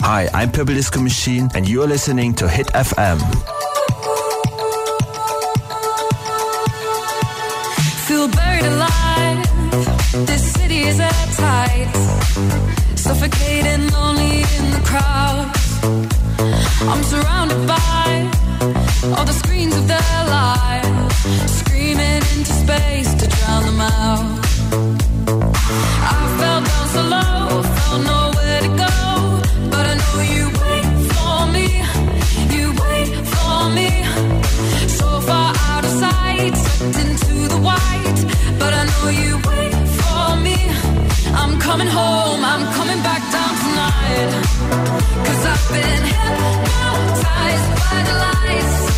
Hi, I'm Purple Disco Machine, and you're listening to Hit FM. Feel buried alive. This city is. Suffocating, lonely in the crowd. I'm surrounded by all the screens of their lives, screaming into space to drown them out. I fell down so low, cause I've been hypnotized by the lights.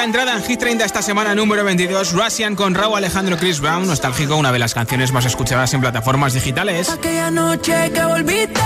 Entrada en Hit 30 esta semana, número 22, Russian con Raúl Alejandro Chris Brown, nostálgico, una de las canciones más escuchadas en plataformas digitales. Aquella noche que volviste,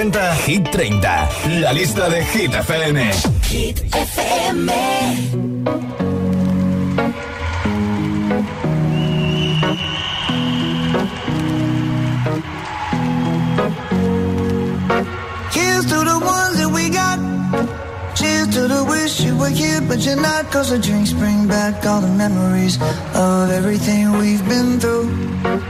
presenta Hit 30, la lista de Hit FM. Hit FM. Here's to the ones that we got. Cheers to the wish you were here, but you're not. Cause the drinks bring back all the memories of everything we've been through.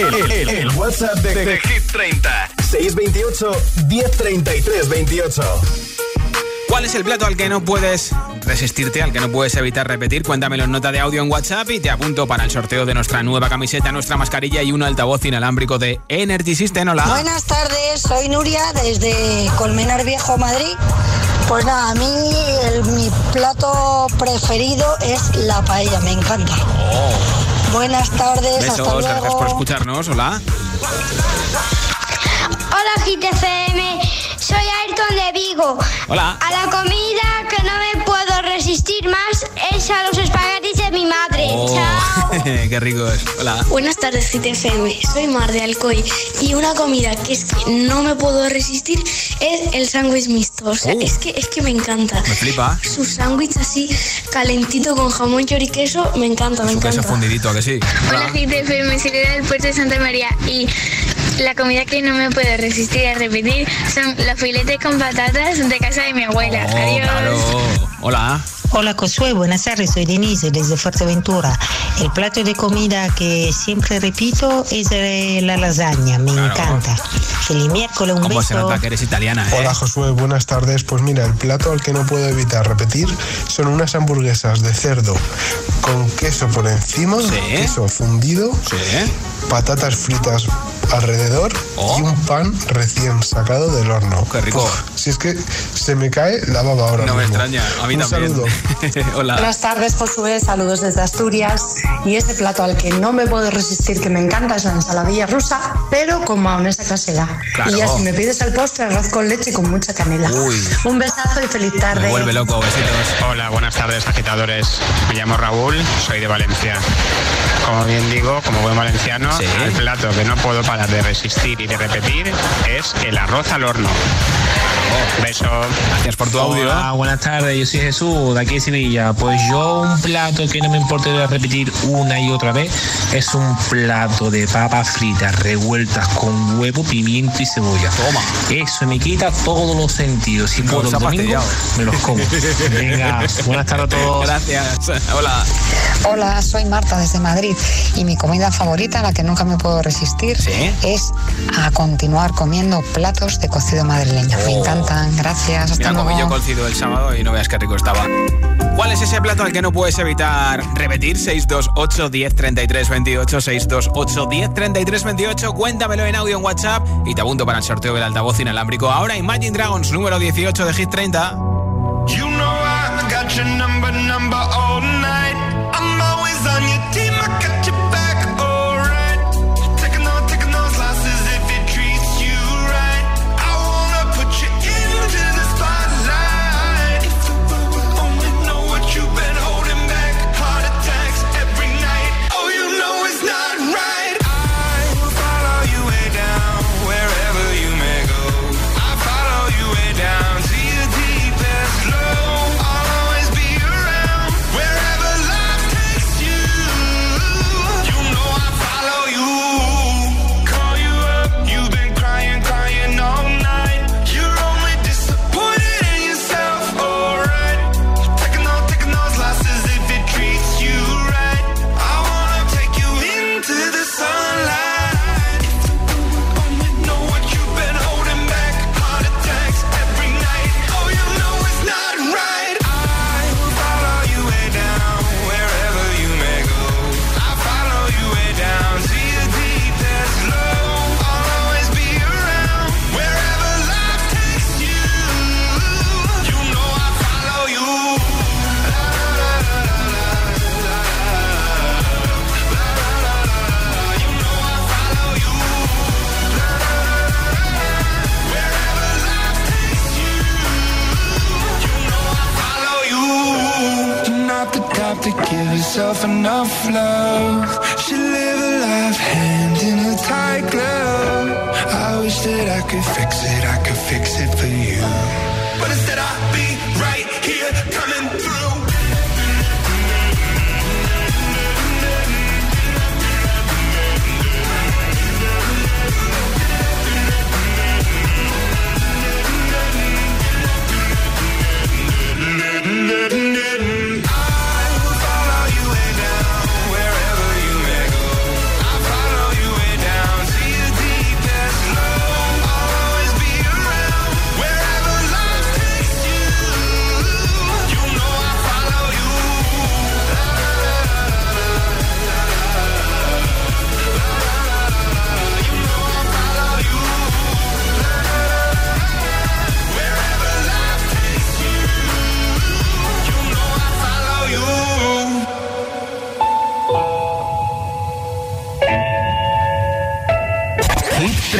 El, el- el WhatsApp de, de Hit 30. 628 1033 28. ¿Cuál es el plato al que no puedes resistirte, al que no puedes evitar repetir? Cuéntamelo en nota de audio en WhatsApp y te apunto para el sorteo de nuestra nueva camiseta, nuestra mascarilla y un altavoz inalámbrico de Energy System. Hola. Buenas tardes, soy Nuria desde Colmenar Viejo, Madrid. Pues nada, a mí el- mi plato preferido es la paella, me encanta. Buenas tardes, hasta Oh. Besos, gracias por luego. escucharnos. Hola. Hola GTFM, soy Ayrton de Vigo. Hola. A la comida que no me qué rico es. Hola. Buenas tardes, GTFM. Soy Mar de Alcoy y una comida que es que no me puedo resistir es el sándwich mixto. O sea, Oh. es, que, es que me encanta. Me flipa. Su sándwich así calentito con jamón, y queso, me encanta, me Su queso encanta. fundidito, ¿a que sí. Hola GTFM, soy del puerto de Santa María y la comida que no me puedo resistir a repetir son los filetes con patatas de casa de mi abuela. Oh, Adiós. claro. Hola. Hola Josué, buenas tardes, soy Denise desde Fuerteventura. El plato de comida que siempre repito es eh, la lasaña, me Claro. encanta. Feliz miércoles, un ¿Cómo se nota que eres italiana, eh? Hola Josué, buenas tardes. Pues mira, el plato al que no puedo evitar repetir son unas hamburguesas de cerdo con queso por encima, Sí. queso fundido, Sí. patatas fritas alrededor Oh. y un pan recién sacado del horno. Qué rico. Uf, si es que se me cae la baba ahora No me mismo. extraña, a mí Un también. saludo. Hola. Buenas tardes, Josué. Saludos desde Asturias. Y ese plato al que no me puedo resistir, que me encanta, es la ensaladilla rusa, pero con mayonesa casera. Claro. Y ya si me pides el postre, arroz con leche y con mucha canela. Uy. Un besazo y feliz tarde. Me vuelve loco, besitos. Hola, buenas tardes agitadores. Me llamo Raúl, soy de Valencia. Como bien digo, como buen valenciano, Sí. el plato que no puedo parar de resistir y de repetir es el arroz al horno. Beso. Gracias por tu audio. Hola, buenas tardes, yo soy Jesús, de aquí de Sevilla. Pues yo un plato que no me importa de repetir una y otra vez es un plato de papas fritas revueltas con huevo, pimiento y cebolla. Toma. Eso me quita todos los sentidos. Si puedo me los como. Venga, buenas tardes a todos. Gracias. Hola. Hola, soy Marta desde Madrid y mi comida favorita, la que nunca me puedo resistir, ¿Sí? es a continuar comiendo platos de cocido madrileño. Me Oh. Encantan, gracias, hasta Mira, comí yo luego. cocido el sábado y no veas qué rico estaba. ¿Cuál es ese plato al que no puedes evitar repetir? 628 10 33 28 628 10 33 28 Cuéntamelo en audio en WhatsApp y te apunto para el sorteo del altavoz inalámbrico. Ahora Imagine Dragons número 18 de Hit 30. You know I got your number, number all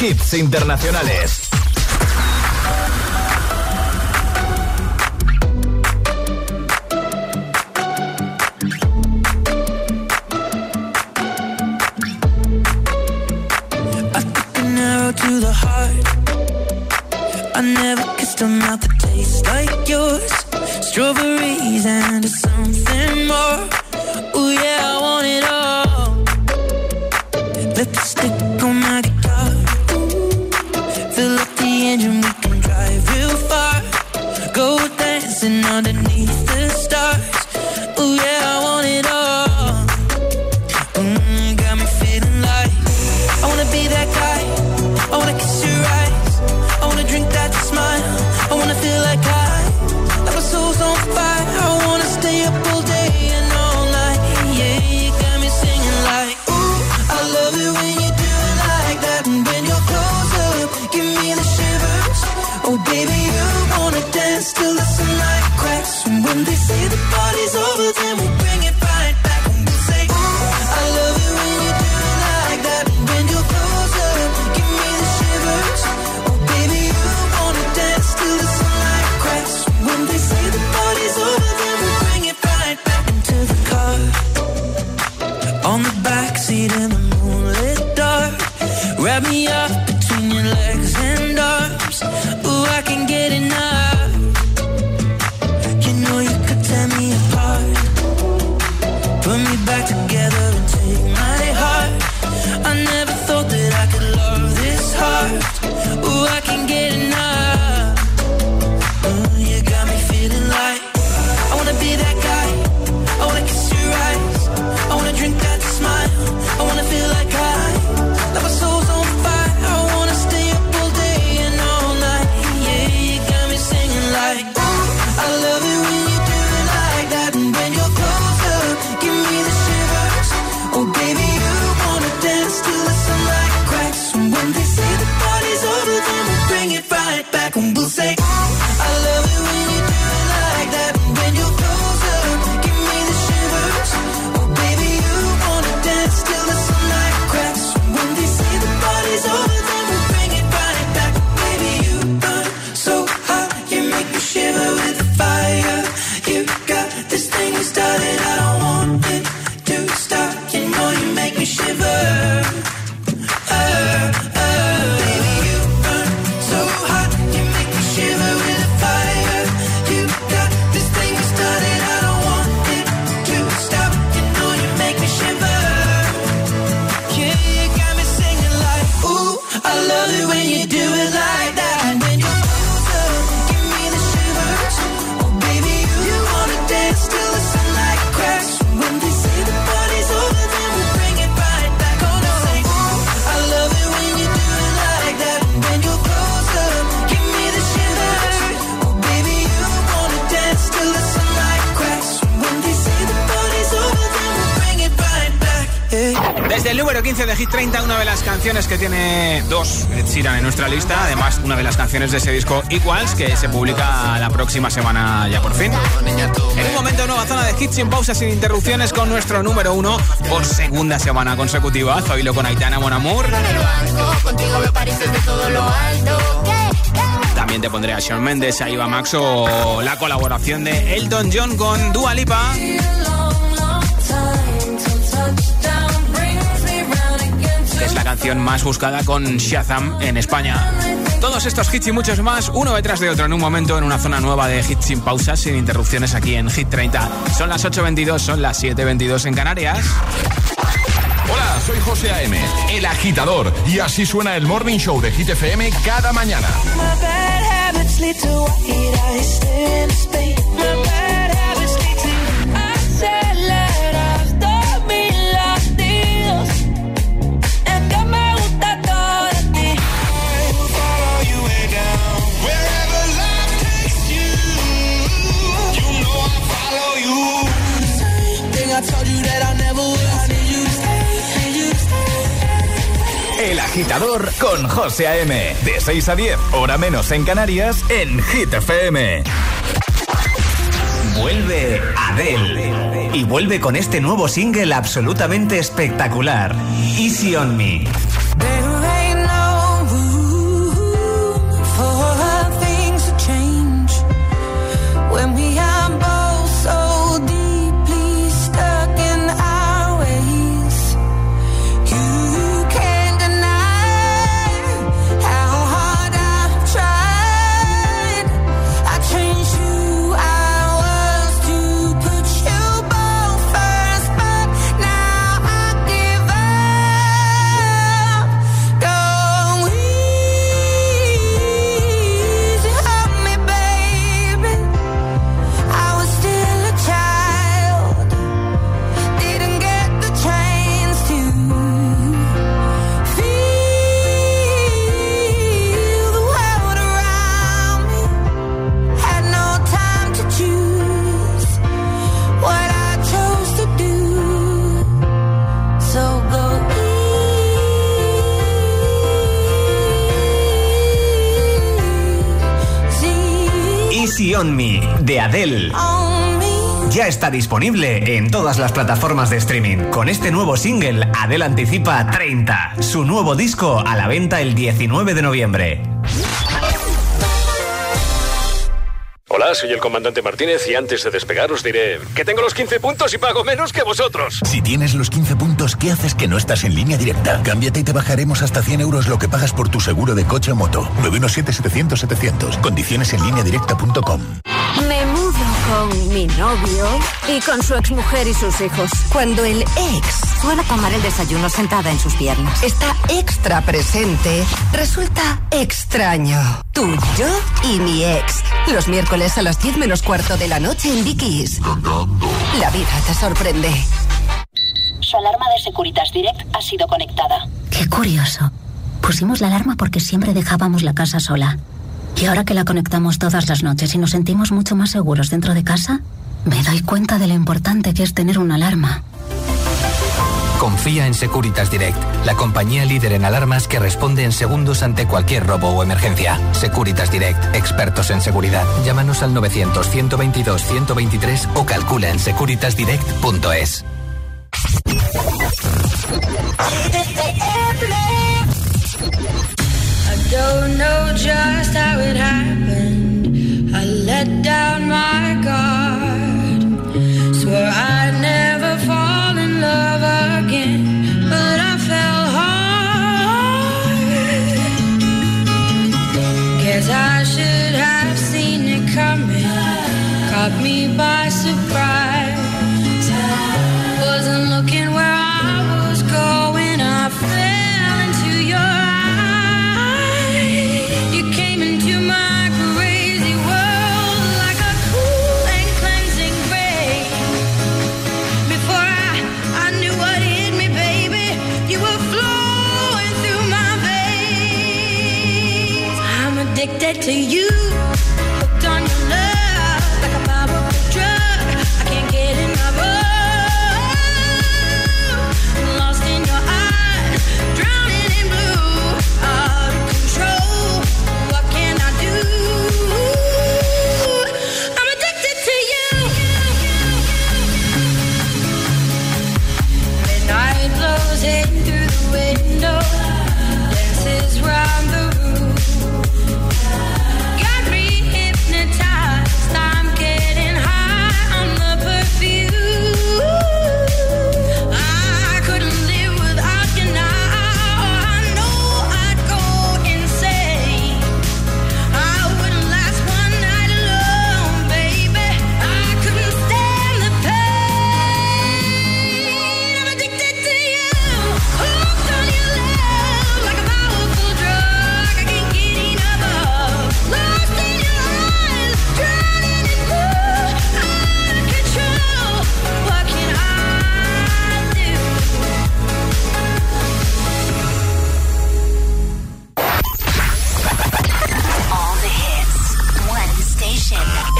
hits internacionales. nuestra lista. Además, una de las canciones de ese disco Equals que se publica la próxima semana ya por fin. En un momento, nueva zona de hits sin pausas, sin interrupciones con nuestro número uno por segunda semana consecutiva. Zoilo con Aitana Monamur. También te pondré a Shawn Mendes, a Iva Max o la colaboración de Elton John con Dua Lipa. más buscada con Shazam en España. Todos estos hits y muchos más, uno detrás de otro, en un momento en una zona nueva de hits sin pausas, sin interrupciones aquí en Hit 30. Son las 8.22, son las 7.22 en Canarias. Hola, soy José A.M., el agitador, y así suena el Morning Show de Hit FM cada mañana. 6 a 10, hora menos en Canarias, en Hit FM. Vuelve Adele. Y vuelve con este nuevo single absolutamente espectacular, Easy on. Me Adele. Ya está disponible en todas las plataformas de streaming. Con este nuevo single, Adele anticipa 30, su nuevo disco a la venta el 19 de noviembre. Hola, soy el comandante Martínez y antes de despegar os diré que tengo los 15 puntos y pago menos que vosotros. Si tienes los 15 puntos, ¿qué haces que no estás en línea directa? Cámbiate y te bajaremos hasta 100 euros lo que pagas por tu seguro de coche o moto. 917-700-700. Condiciones en línea directa.com. Con mi novio y con su exmujer y sus hijos. Cuando el ex suele tomar el desayuno sentada en sus piernas. Está extra presente. Resulta extraño. Tú, yo y mi ex. Los miércoles a las 10 menos cuarto de la noche en Dickies. La vida te sorprende. Su alarma de Securitas Direct ha sido conectada. Qué curioso. Pusimos la alarma porque siempre dejábamos la casa sola. Y ahora que la conectamos todas las noches y nos sentimos mucho más seguros dentro de casa, me doy cuenta de lo importante que es tener una alarma. Confía en Securitas Direct, la compañía líder en alarmas que responde en segundos ante cualquier robo o emergencia. Securitas Direct, expertos en seguridad. Llámanos al 900-122-123 o calcula en securitasdirect.es. Don't know just how it happened. I let down my guard. Swear. I.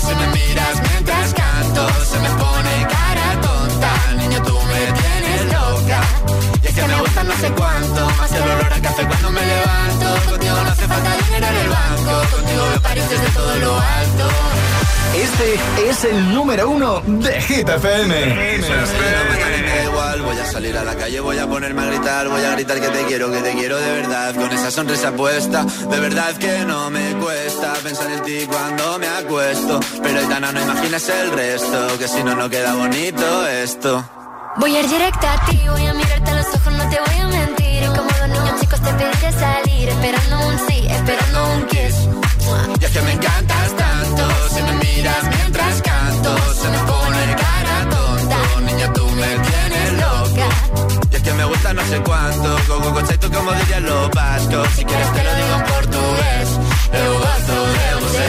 si me miras mientras canto, se me pone cara tonta, niño tú me tienes loca. Que me gusta no sé cuánto, más el olor a café cuando me levanto. Contigo no hace falta dinero en el banco, contigo me pareces de todo lo alto. Este es el número uno de Hit FM. Igual, voy a salir a la calle, voy a ponerme a gritar, voy a gritar que te quiero, que te quiero de verdad, con esa sonrisa puesta, de verdad que no me cuesta pensar en ti cuando me acuesto, pero Aitana no imaginas el resto, que si no no queda bonito esto. Voy a ir directa a ti, voy a mirarte a los ojos, no te voy a mentir. Como dos niños chicos te pediré salir, esperando un sí, esperando un kiss. Y es que me encantas tanto, si me miras mientras canto, se me pone cara tonta, niña tú me tienes loca. Y es que me gusta no sé cuánto, go go conceito como dirían los vascos, si quieres te lo digo en portugués, eu gosto de você.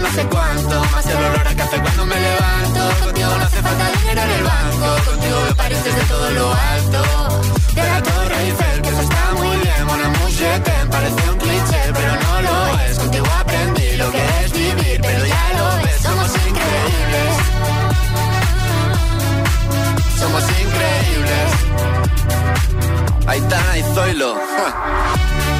no sé cuánto. Más el olor a café cuando me levanto. Contigo no hace falta dinero en el banco. Contigo me pareces de todo lo alto. De la Torre Eiffel, que eso está muy bien. Mon amour, je t'aime, parece un cliché Pero no lo es, contigo aprendí lo que es vivir Pero ya lo ves, somos increíbles. Somos increíbles. Aitana y Zoilo. ja.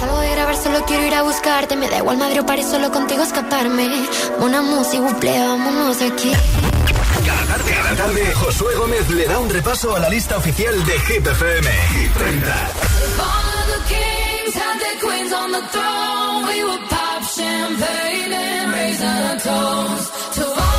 Salgo de grabar, solo quiero ir a buscarte. Me da igual Madrid o París, solo contigo escaparme. Una música, buple, vámonos de aquí. Cada tarde, cada tarde, Josué Gómez le da un repaso a la lista oficial de Hit FM. Hit 30. All of the kings had their queens on the throne. We would pop champagne and raise a toast to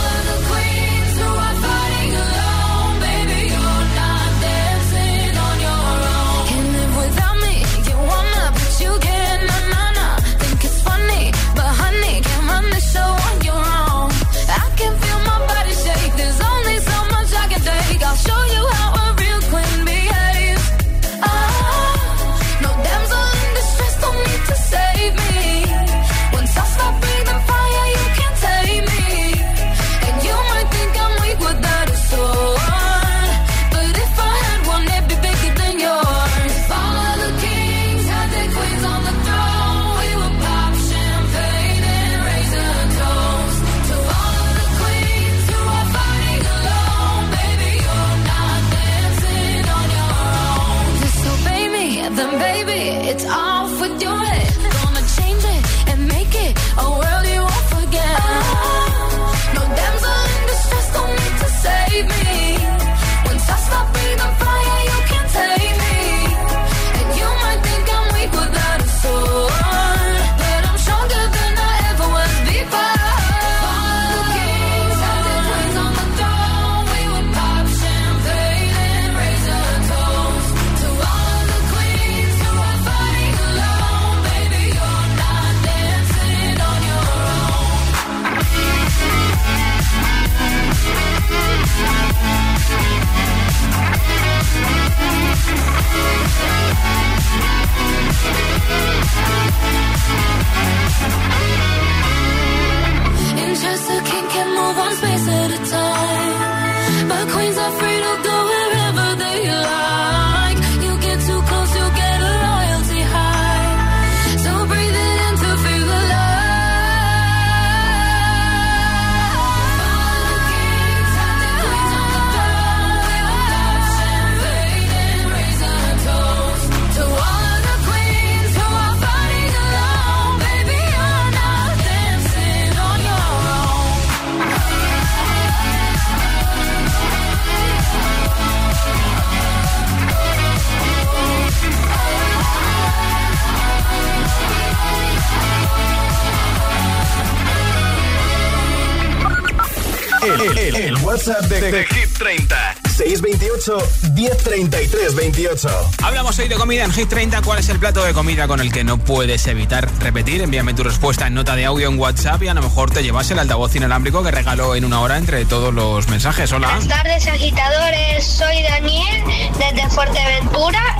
WhatsApp de, de, Hit 30. 628 1033 28. Hablamos hoy de comida en Hit 30. ¿Cuál es el plato de comida con el que no puedes evitar repetir? Envíame tu respuesta en nota de audio en WhatsApp y a lo mejor te llevas el altavoz inalámbrico que regaló en una hora entre todos los mensajes. Hola. Buenas tardes, agitadores. Soy Daniel desde Fuerteventura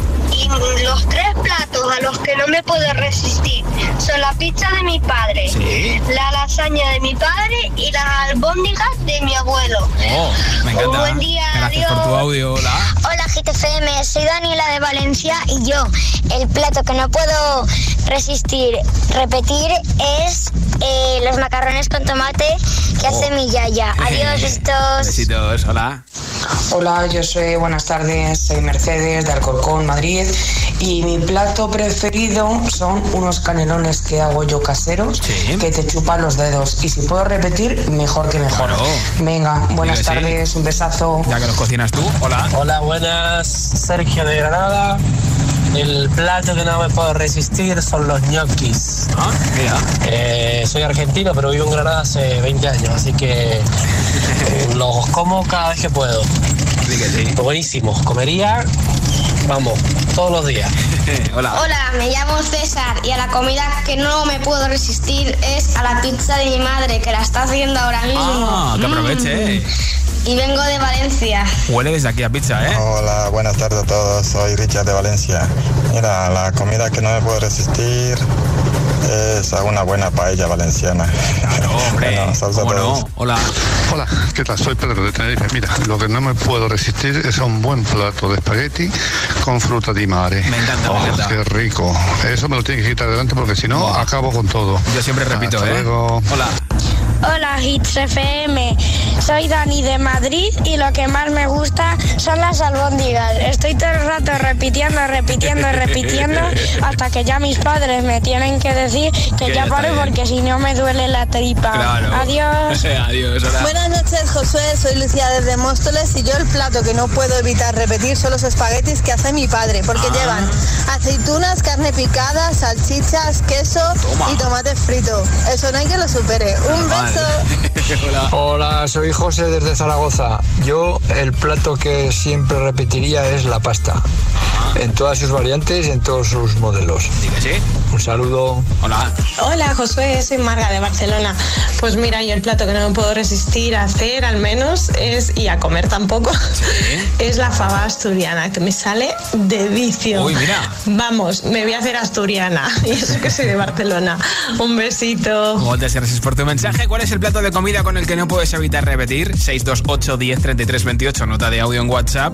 los tres platos a los que no me puedo resistir son la pizza de mi padre, la lasaña de mi padre y las albóndigas de mi abuelo. Oh, me encanta. Un buen día, Gracias por tu audio. Hola. Hola GTFM, soy Daniela de Valencia y yo, el plato que no puedo resistir repetir es eh, los macarrones con tomate que hace mi yaya. Adiós, besitos. Besitos, hola. Hola, yo soy, buenas tardes, soy Mercedes de Alcorcón, Madrid y mi plato preferido son unos canelones que hago yo caseros que te chupan los dedos y si puedo repetir, mejor que mejor. Venga, buenas sí. tardes, un besazo. Ya que los cocinas tú, hola. Hola, buenas. Sergio de Granada. El plato que no me puedo resistir son los ñoquis. Ah, Eh, soy argentino, pero vivo en Granada hace 20 años, así que eh, los como cada vez que puedo. Buenísimos. Comería, vamos, todos los días. Hola. Hola, me llamo César y a la comida que no me puedo resistir es a la pizza de mi madre que la está haciendo ahora mismo. Ah, que aproveche. Mm. Y vengo de Valencia. Huele desde aquí a pizza, ¿eh? Hola, buenas tardes a todos. Soy Richard de Valencia. Mira, la comida que no me puedo resistir es a una buena paella valenciana. hombre, Bueno, saludos a todos. Hola. Hola, ¿qué tal? Soy Pedro de Tenerife. Mira, lo que no me puedo resistir es a un buen plato de espagueti con fruta di mare. Me encanta, me Oh, encanta. Qué rico. Eso me lo tiene que quitar adelante porque si no, acabo con todo. Yo siempre repito, Hasta ¿eh? luego. Hola. Hola Hits FM, soy Dani de Madrid y lo que más me gusta son las albóndigas. Estoy todo el rato repitiendo, repitiendo, repitiendo hasta que ya mis padres me tienen que decir que Que ya ya pare está bien. porque si no me duele la tripa. Claro. Adiós. Adiós, hola. Buenas noches, Josué. Soy Lucía desde Móstoles y yo el plato que no puedo evitar repetir son los espaguetis que hace mi padre, porque Ah. llevan aceitunas, carne picada, salchichas, queso y tomate frito. Eso no hay que lo supere. Un beso. Hola, soy José desde Zaragoza. Yo el plato que siempre repetiría es la pasta. En todas sus variantes y en todos sus modelos. Un saludo. Hola. Hola Josué, soy Marga de Barcelona. Pues mira, yo el plato que no me puedo resistir a hacer al menos es, y a comer tampoco, es la fava asturiana, que me sale de vicio. Uy, mira. Vamos, me voy a hacer asturiana. Y eso que soy de Barcelona. Un besito. Muchas gracias por tu mensaje. ¿Cuál es el plato de comida con el que no puedes evitar repetir? 628 10 33 28, nota de audio en WhatsApp.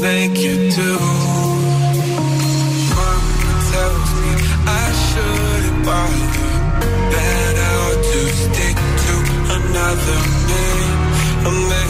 think you do. Mama tells me I shouldn't bother. That I ought to stick to another man. A man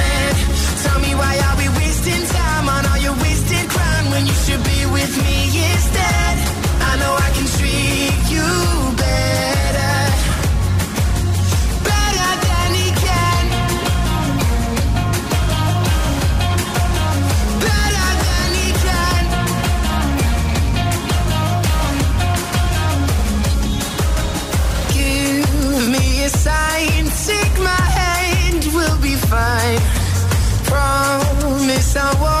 When you should be with me instead? I know I can treat you better, better than he can, better than he can. Give me a sign, take my hand, we'll be fine. Promise I won't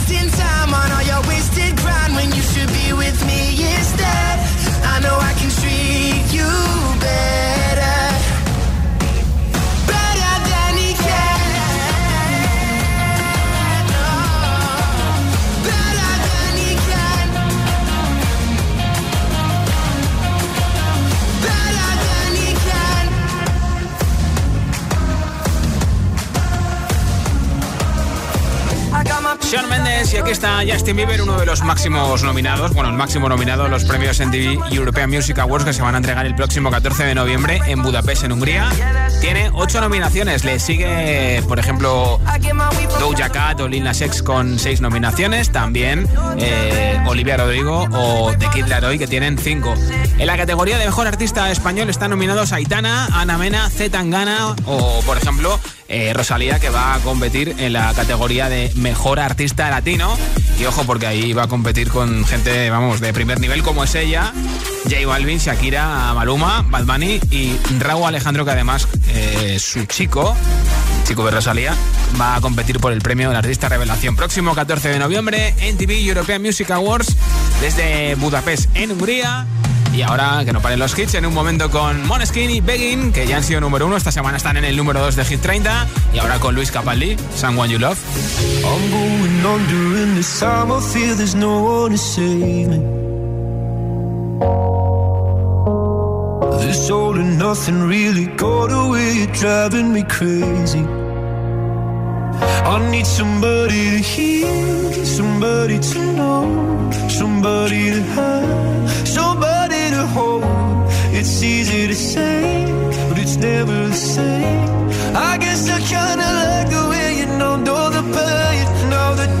aquí está Justin Bieber, uno de los máximos nominados, bueno, el máximo nominado a los premios MTV European Music Awards que se van a entregar el próximo 14 de noviembre en Budapest, en Hungría. Tiene ocho nominaciones, le sigue, por ejemplo, Doja Cat o Lil Nas X con seis nominaciones, también eh, Olivia Rodrigo o The Kid Laroi que tienen cinco. En la categoría de Mejor Artista Español están nominados Aitana, Ana Mena, Z o, por ejemplo, eh, Rosalía que va a competir en la categoría de Mejor Artista Latino. Y ojo porque ahí va a competir con gente, vamos, de primer nivel como es ella, J Balvin, Shakira, Maluma, Bad Bunny y Raúl Alejandro que además eh, su chico, chico de Rosalía, va a competir por el premio de Artista Revelación. Próximo 14 de noviembre en TV European Music Awards desde Budapest en Hungría. Y ahora que no paren los hits, en un momento con Moneskin y Begging, que ya han sido número uno, esta semana están en el número 2 de Hit 30. Y ahora con Luis Capaldi, Someone You Love. I'm going under and this time I feel there's no one to save me. This all and nothing really got away, you're driving me crazy. I need somebody to hear, somebody to know, somebody to have, somebody. It's easy to say, but it's never the same. I guess I kinda like the way you know, know the pain. Now the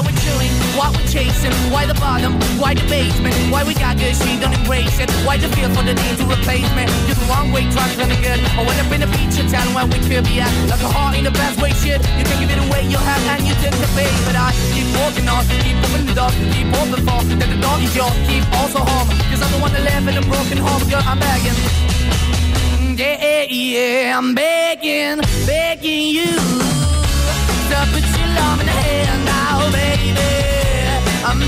Why we're chewing, why we're chasing, why the bottom, why the basement, why we got good, she don't embrace it. Why the feel for the need to replace me? You're the wrong way, trying to good. I went up in a feature town where we could be at. Like a heart in the best way, shit. You can give it away, you have, and you take the pay. But I keep walking on, keep moving the dog, keep open for that the dog is yours, keep also home. Cause I'm the one that live in a broken home, girl, I'm begging. Yeah, yeah, I'm begging, begging you to put your love in the hand. I'm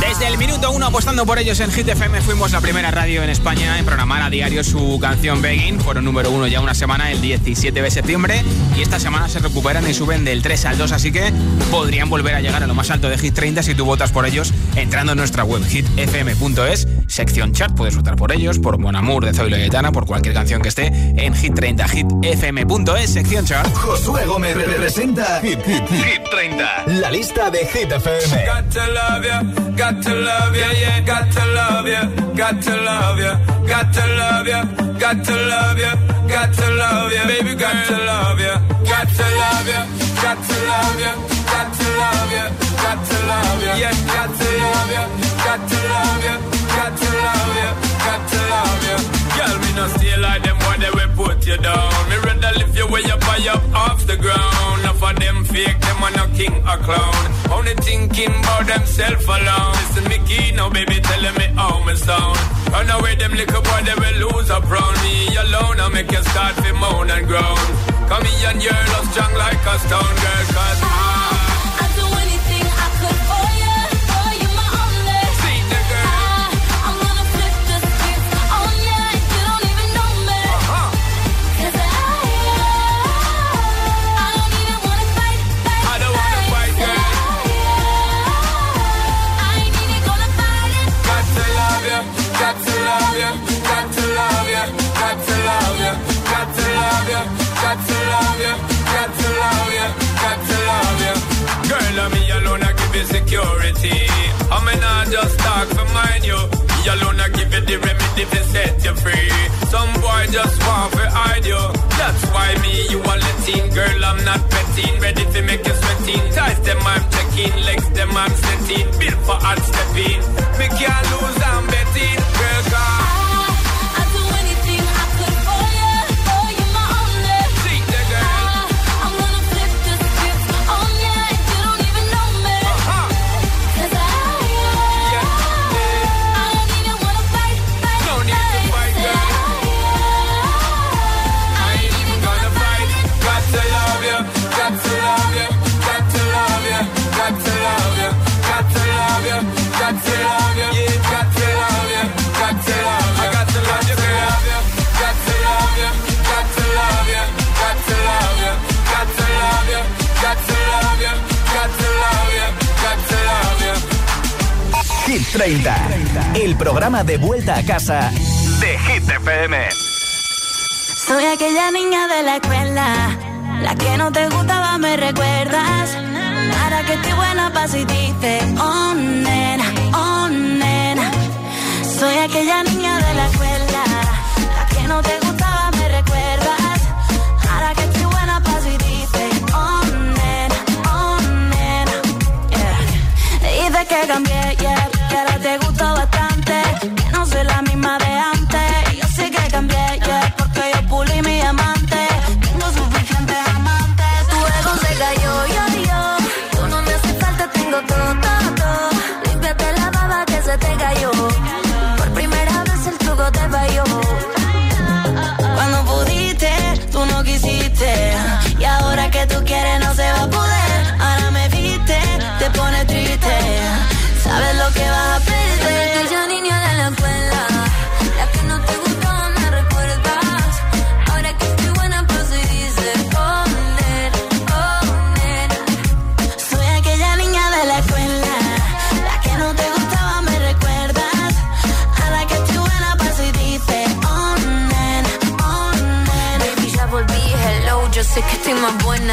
Desde el minuto uno apostando por ellos en Hit FM fuimos la primera radio en España en programar a diario su canción Begging. Fueron número uno ya una semana, el 17 de septiembre. Y esta semana se recuperan y suben del 3 al 2, así que podrían volver a llegar a lo más alto de Hit 30 si tú votas por ellos entrando en nuestra web hitfm.es, sección chart. Puedes votar por ellos, por Mon Amour de Zoilo y Gaetana, por cualquier canción que esté en Hit 30, hitfm.es, sección chart. Josué Gómez representa Hit, Hit, Hit 30, la lista de Hit FM. Got to love ya, got to love ya, yeah, got to love ya, got to love ya, got to love ya, got to love ya, got to love ya, baby, got to love ya, got to love ya, got to love ya, got to love ya, got to love ya, yeah, got to love ya, got to love ya, got to love ya, got to love ya. Girl, me no stay like them when they will put you down. Me rather lift you way up high up off the ground. Enough of them fake, them are no king or clown. Only thinking about themself alone. Listen, me key now, baby, telling me how me sound. Run away, them little boy, they will lose up round me alone. I make you start to moan and groan. Come here and you're strong like a stone girl, cause I. security. I mean, I just talk for mine, you. Me alone, I give you the remedy to set you free. Some boy just want to hide you. That's why me, you are letting. Girl, I'm not petting. Ready to make you sweating. Ties them, I'm checking. Legs them, I'm setting. Built for hard stepping. Me can't lose, I'm betting. Girl, God. casa de Hit FM. Soy aquella niña de la escuela, la que no te gustaba, me recuerdas. Para que estoy buena pa' si dices, oh, oh nena. Soy aquella niña de la escuela, la que no te gustaba.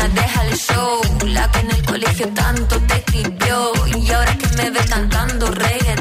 deja el show. La que en el colegio tanto te escribió y ahora que me ve cantando reggae